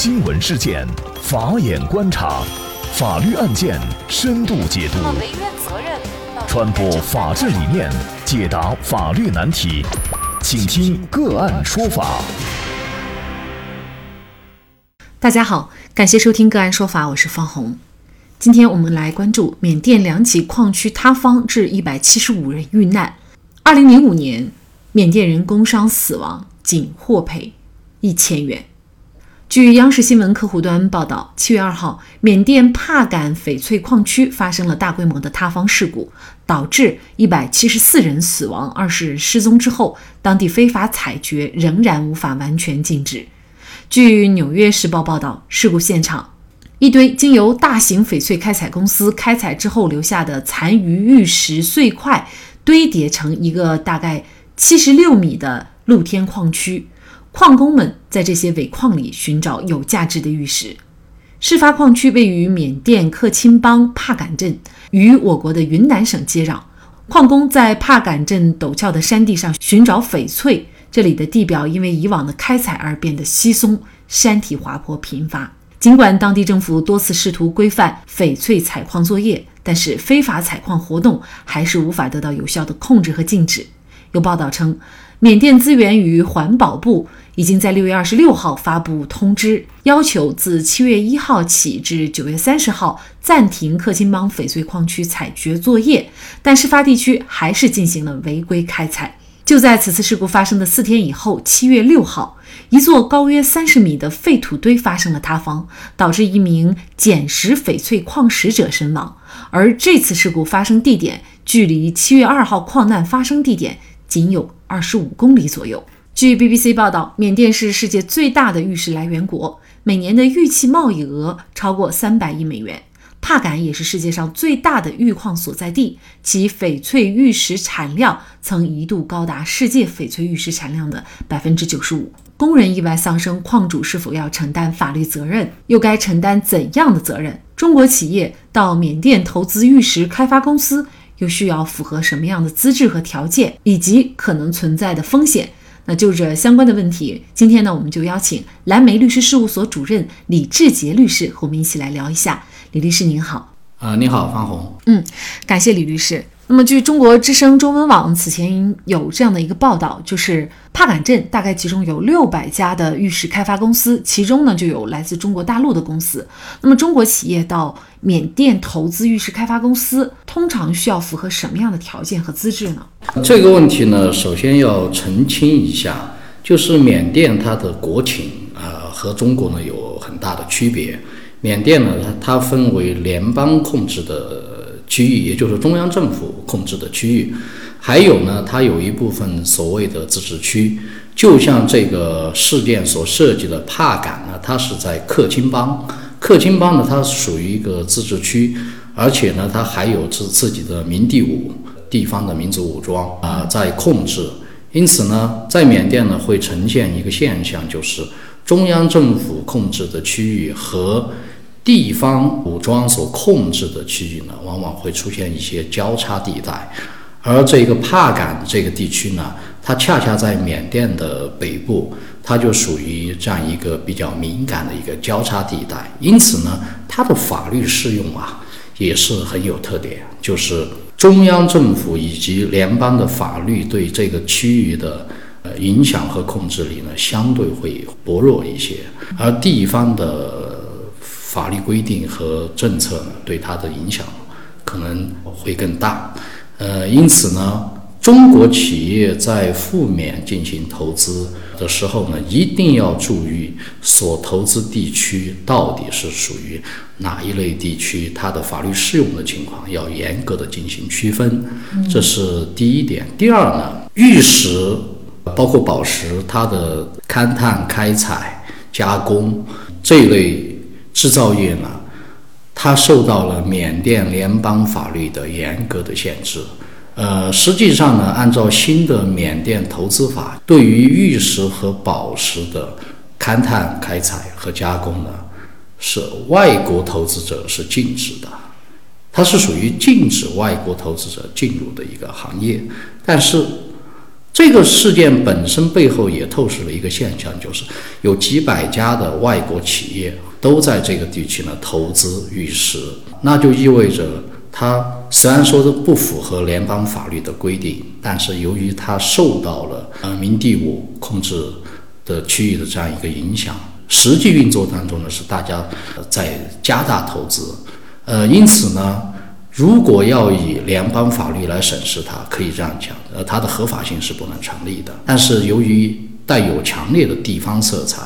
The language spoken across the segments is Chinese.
新闻事件，法眼观察，法律案件深度解读，传播法治理念，解答法律难题，请听个案说法。大家好，感谢收听个案说法，我是方红。今天我们来关注缅甸两起矿区塌方致一百七十五人遇难。二零零五年，缅甸人工伤死亡，仅获赔一千元。据央视新闻客户端报道，七月二号，缅甸帕敢翡翠矿区发生了大规模的塌方事故，导致一百七十四人死亡，二十人失踪之后，当地非法采掘仍然无法完全禁止。据《纽约时报》报道，事故现场一堆经由大型翡翠开采公司开采之后留下的残余玉石碎块堆叠成一个大概七十六米的露天矿区。矿工们在这些尾矿里寻找有价值的玉石。事发矿区位于缅甸克钦邦帕敢镇，与我国的云南省接壤。矿工在帕敢镇陡峭的山地上寻找翡翠，这里的地表因为以往的开采而变得稀松，山体滑坡频发。尽管当地政府多次试图规范翡翠采矿作业，但是非法采矿活动还是无法得到有效的控制和禁止。有报道称。缅甸资源与环保部已经在六月二十六号发布通知，要求自七月一号起至九月三十号暂停克钦邦翡翠矿区采掘作业，但事发地区还是进行了违规开采。就在此次事故发生的四天以后，七月六号，一座高约三十米的废土堆发生了塌方，导致一名捡拾翡翠矿石者身亡。而这次事故发生地点距离七月二号矿难发生地点。仅有二十五公里左右。据 BBC 报道，缅甸是世界最大的玉石来源国，每年的玉器贸易额超过三百亿美元。帕敢也是世界上最大的玉矿所在地，其翡翠玉石产量曾一度高达世界翡翠玉石产量的百分之九十五。工人意外丧生，矿主是否要承担法律责任？又该承担怎样的责任？中国企业到缅甸投资玉石开发公司。又需要符合什么样的资质和条件，以及可能存在的风险？那就这相关的问题，今天呢，我们就邀请蓝莓律师事务所主任李志杰律师和我们一起来聊一下。李律师您好，啊，你好，方红，嗯，感谢李律师。那么，据中国之声中文网此前有这样的一个报道，就是帕敢镇大概其中有六百家的玉石开发公司，其中呢就有来自中国大陆的公司。那么，中国企业到缅甸投资玉石开发公司，通常需要符合什么样的条件和资质呢？这个问题呢，首先要澄清一下，就是缅甸它的国情啊和中国呢有很大的区别。缅甸呢，它它分为联邦控制的。区域，也就是中央政府控制的区域，还有呢，它有一部分所谓的自治区，就像这个事件所涉及的帕敢呢，它是在克钦邦，克钦邦呢，它属于一个自治区，而且呢，它还有自自己的民地武地方的民族武装啊在控制，因此呢，在缅甸呢会呈现一个现象，就是中央政府控制的区域和。地方武装所控制的区域呢，往往会出现一些交叉地带，而这个帕敢这个地区呢，它恰恰在缅甸的北部，它就属于这样一个比较敏感的一个交叉地带，因此呢，它的法律适用啊，也是很有特点，就是中央政府以及联邦的法律对这个区域的呃影响和控制力呢，相对会薄弱一些，而地方的。法律规定和政策呢，对它的影响可能会更大。呃，因此呢，中国企业在赴缅进行投资的时候呢，一定要注意所投资地区到底是属于哪一类地区，它的法律适用的情况要严格的进行区分。这是第一点。第二呢，玉石包括宝石，它的勘探、开采、加工这一类。制造业呢，它受到了缅甸联邦法律的严格的限制。呃，实际上呢，按照新的缅甸投资法，对于玉石和宝石的勘探、开采和加工呢，是外国投资者是禁止的，它是属于禁止外国投资者进入的一个行业。但是，这个事件本身背后也透视了一个现象，就是有几百家的外国企业都在这个地区呢投资玉石，那就意味着它虽然说是不符合联邦法律的规定，但是由于它受到了呃明第五控制的区域的这样一个影响，实际运作当中呢是大家在加大投资，呃，因此呢。如果要以联邦法律来审视它，可以这样讲，呃，它的合法性是不能成立的。但是由于带有强烈的地方色彩，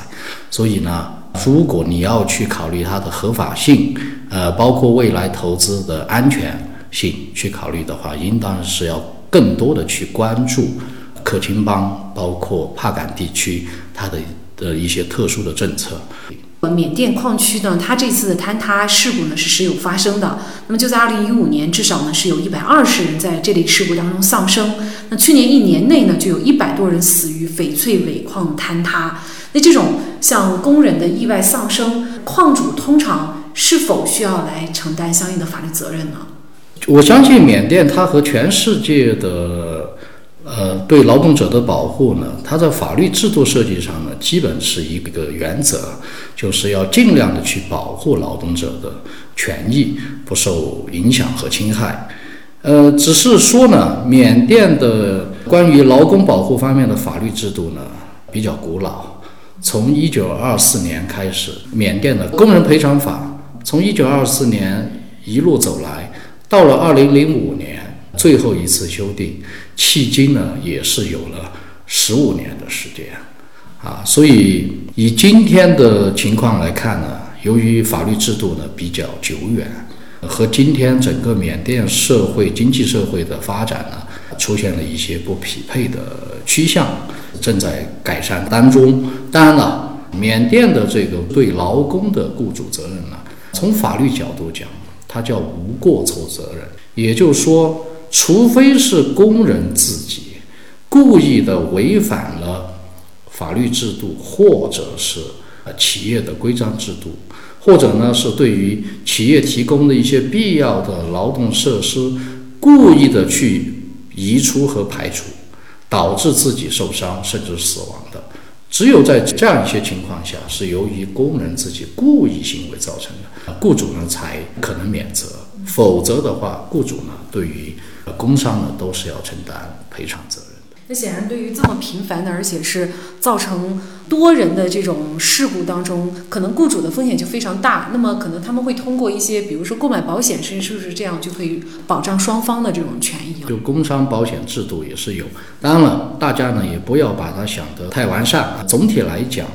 所以呢，如果你要去考虑它的合法性，呃，包括未来投资的安全性去考虑的话，应当是要更多的去关注克钦邦，包括帕敢地区它的的一些特殊的政策。缅甸矿区呢，它这次的坍塌事故呢是时有发生的。那么就在二零一五年，至少呢是有一百二十人在这类事故当中丧生。那去年一年内呢，就有一百多人死于翡翠尾矿坍塌。那这种像工人的意外丧生，矿主通常是否需要来承担相应的法律责任呢？我相信缅甸它和全世界的。呃，对劳动者的保护呢，它在法律制度设计上呢，基本是一个原则，就是要尽量的去保护劳动者的权益不受影响和侵害。呃，只是说呢，缅甸的关于劳工保护方面的法律制度呢比较古老，从一九二四年开始，缅甸的工人赔偿法从一九二四年一路走来，到了二零零五年。最后一次修订，迄今呢也是有了十五年的时间，啊，所以以今天的情况来看呢，由于法律制度呢比较久远，和今天整个缅甸社会经济社会的发展呢出现了一些不匹配的趋向，正在改善当中。当然了，缅甸的这个对劳工的雇主责任呢，从法律角度讲，它叫无过错责任，也就是说。除非是工人自己故意的违反了法律制度，或者是企业的规章制度，或者呢是对于企业提供的一些必要的劳动设施故意的去移出和排除，导致自己受伤甚至死亡的，只有在这样一些情况下是由于工人自己故意行为造成的，雇主呢才可能免责，否则的话，雇主呢对于工伤呢，都是要承担赔偿责任。那显然，对于这么频繁的，而且是造成多人的这种事故当中，可能雇主的风险就非常大。那么，可能他们会通过一些，比如说购买保险，是是不是这样就可以保障双方的这种权益？就工伤保险制度也是有。当然了，大家呢也不要把它想得太完善。总体来讲，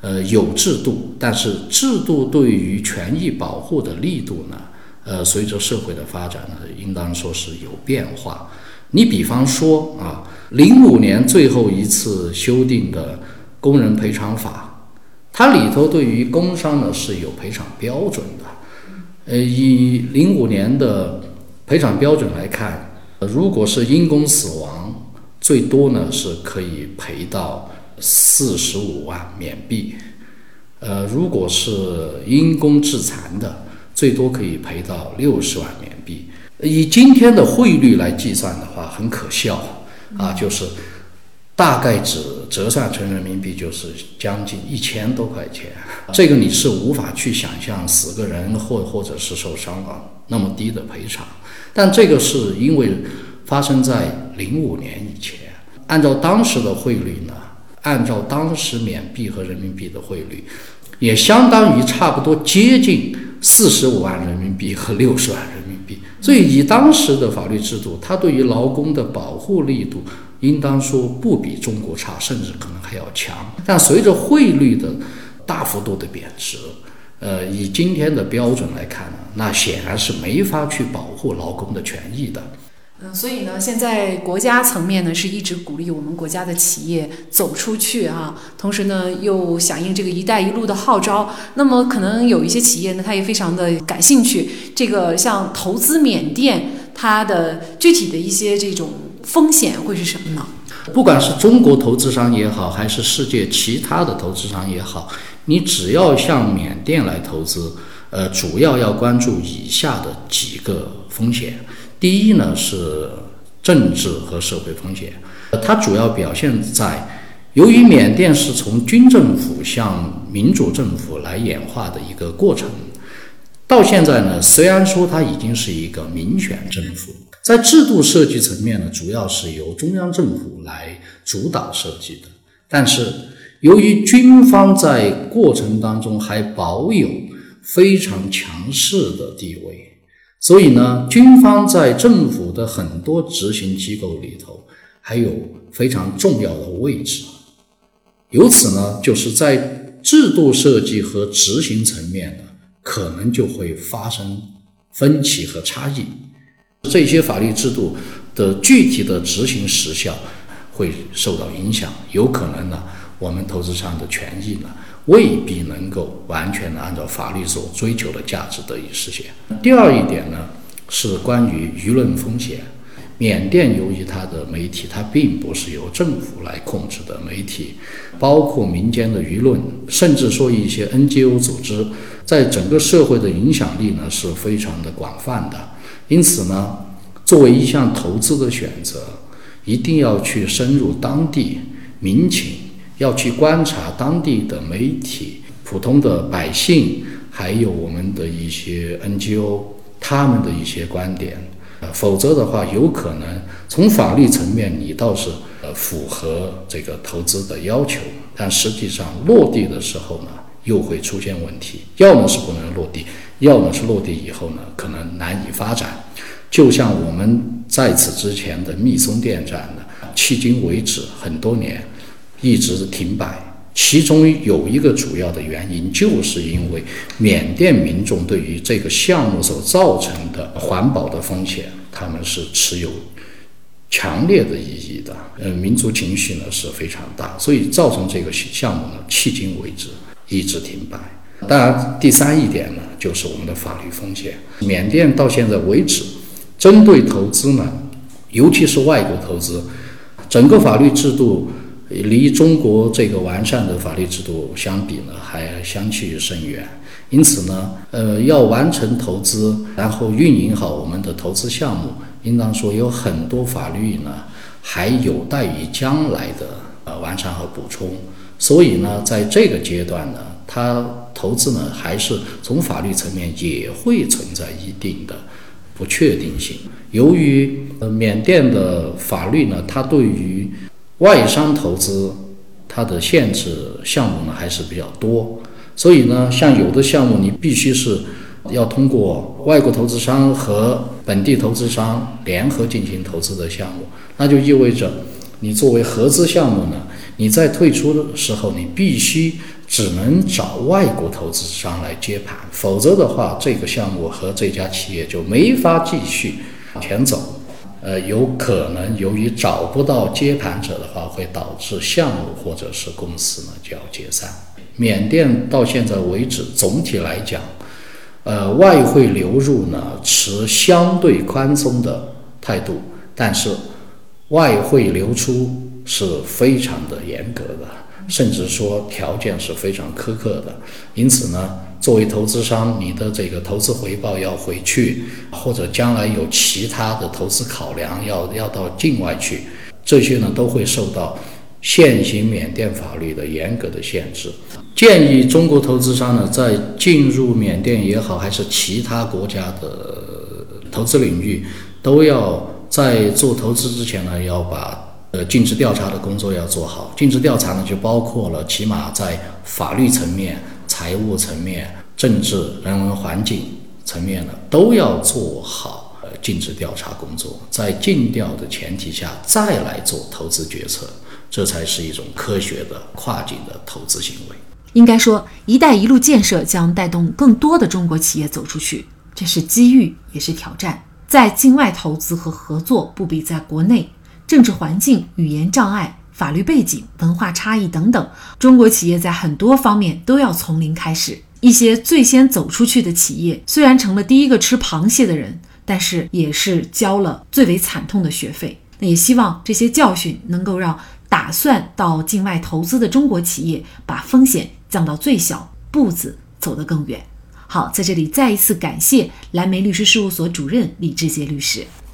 呃，有制度，但是制度对于权益保护的力度呢？呃，随着社会的发展呢，应当说是有变化。你比方说啊，零五年最后一次修订的工人赔偿法，它里头对于工伤呢是有赔偿标准的。呃，以零五年的赔偿标准来看，如果是因公死亡，最多呢是可以赔到四十五万缅币。呃，如果是因公致残的，最多可以赔到六十万缅币，以今天的汇率来计算的话，很可笑啊，就是大概折折算成人民币就是将近一千多块钱，这个你是无法去想象死个人或或者是受伤了那么低的赔偿，但这个是因为发生在零五年以前，按照当时的汇率呢，按照当时缅币和人民币的汇率，也相当于差不多接近。四十五万人民币和六十万人所以以当时的法律制度，它对于劳工的保护力度，应当说不比中国差，甚至可能还要强。但随着汇率的大幅度的贬值，呃，以今天的标准来看呢，那显然是没法去保护劳工的权益的。嗯，所以呢，现在国家层面呢是一直鼓励我们国家的企业走出去啊，同时呢又响应这个“一带一路”的号召。那么可能有一些企业呢，他也非常的感兴趣。这个像投资缅甸，它的具体的一些这种风险会是什么呢？不管是中国投资商也好，还是世界其他的投资商也好，你只要向缅甸来投资，呃，主要要关注以下的几个风险。第一呢是政治和社会风险，它主要表现在，由于缅甸是从军政府向民主政府来演化的一个过程，到现在呢，虽然说它已经是一个民选政府，在制度设计层面呢，主要是由中央政府来主导设计的，但是由于军方在过程当中还保有非常强势的地位。所以呢，军方在政府的很多执行机构里头还有非常重要的位置，由此呢，就是在制度设计和执行层面呢，可能就会发生分歧和差异。这些法律制度的具体的执行时效会受到影响，有可能呢，我们投资商的权益呢。未必能够完全的按照法律所追求的价值得以实现。第二一点呢，是关于舆论风险。缅甸由于它的媒体，它并不是由政府来控制的媒体，包括民间的舆论，甚至说一些 NGO 组织，在整个社会的影响力呢是非常的广泛的。因此呢，作为一项投资的选择，一定要去深入当地民情。要去观察当地的媒体、普通的百姓，还有我们的一些 NGO，他们的一些观点，呃，否则的话，有可能从法律层面你倒是呃符合这个投资的要求，但实际上落地的时候呢，又会出现问题，要么是不能落地，要么是落地以后呢，可能难以发展。就像我们在此之前的密松电站呢，迄今为止很多年。一直停摆，其中有一个主要的原因，就是因为缅甸民众对于这个项目所造成的环保的风险，他们是持有强烈的意义的。嗯，民族情绪呢是非常大，所以造成这个项目呢迄今为止一直停摆。当然，第三一点呢，就是我们的法律风险。缅甸到现在为止，针对投资呢，尤其是外国投资，整个法律制度。离中国这个完善的法律制度相比呢，还相去甚远。因此呢，呃，要完成投资，然后运营好我们的投资项目，应当说有很多法律呢，还有待于将来的呃完善和补充。所以呢，在这个阶段呢，它投资呢，还是从法律层面也会存在一定的不确定性。由于呃缅甸的法律呢，它对于外商投资，它的限制项目呢还是比较多，所以呢，像有的项目你必须是要通过外国投资商和本地投资商联合进行投资的项目，那就意味着你作为合资项目呢，你在退出的时候，你必须只能找外国投资商来接盘，否则的话，这个项目和这家企业就没法继续往前走。呃，有可能由于找不到接盘者的话，会导致项目或者是公司呢就要解散。缅甸到现在为止，总体来讲，呃，外汇流入呢持相对宽松的态度，但是外汇流出是非常的严格的，甚至说条件是非常苛刻的。因此呢。作为投资商，你的这个投资回报要回去，或者将来有其他的投资考量，要要到境外去，这些呢都会受到现行缅甸法律的严格的限制。建议中国投资商呢，在进入缅甸也好，还是其他国家的投资领域，都要在做投资之前呢，要把呃尽职调查的工作要做好。尽职调查呢，就包括了起码在法律层面。财务层面、政治、人文环境层面呢，都要做好呃尽职调查工作，在尽调的前提下再来做投资决策，这才是一种科学的跨境的投资行为。应该说，“一带一路”建设将带动更多的中国企业走出去，这是机遇也是挑战。在境外投资和合作不比在国内，政治环境、语言障碍。法律背景、文化差异等等，中国企业在很多方面都要从零开始。一些最先走出去的企业，虽然成了第一个吃螃蟹的人，但是也是交了最为惨痛的学费。那也希望这些教训能够让打算到境外投资的中国企业把风险降到最小，步子走得更远。好，在这里再一次感谢蓝莓律师事务所主任李志杰律师。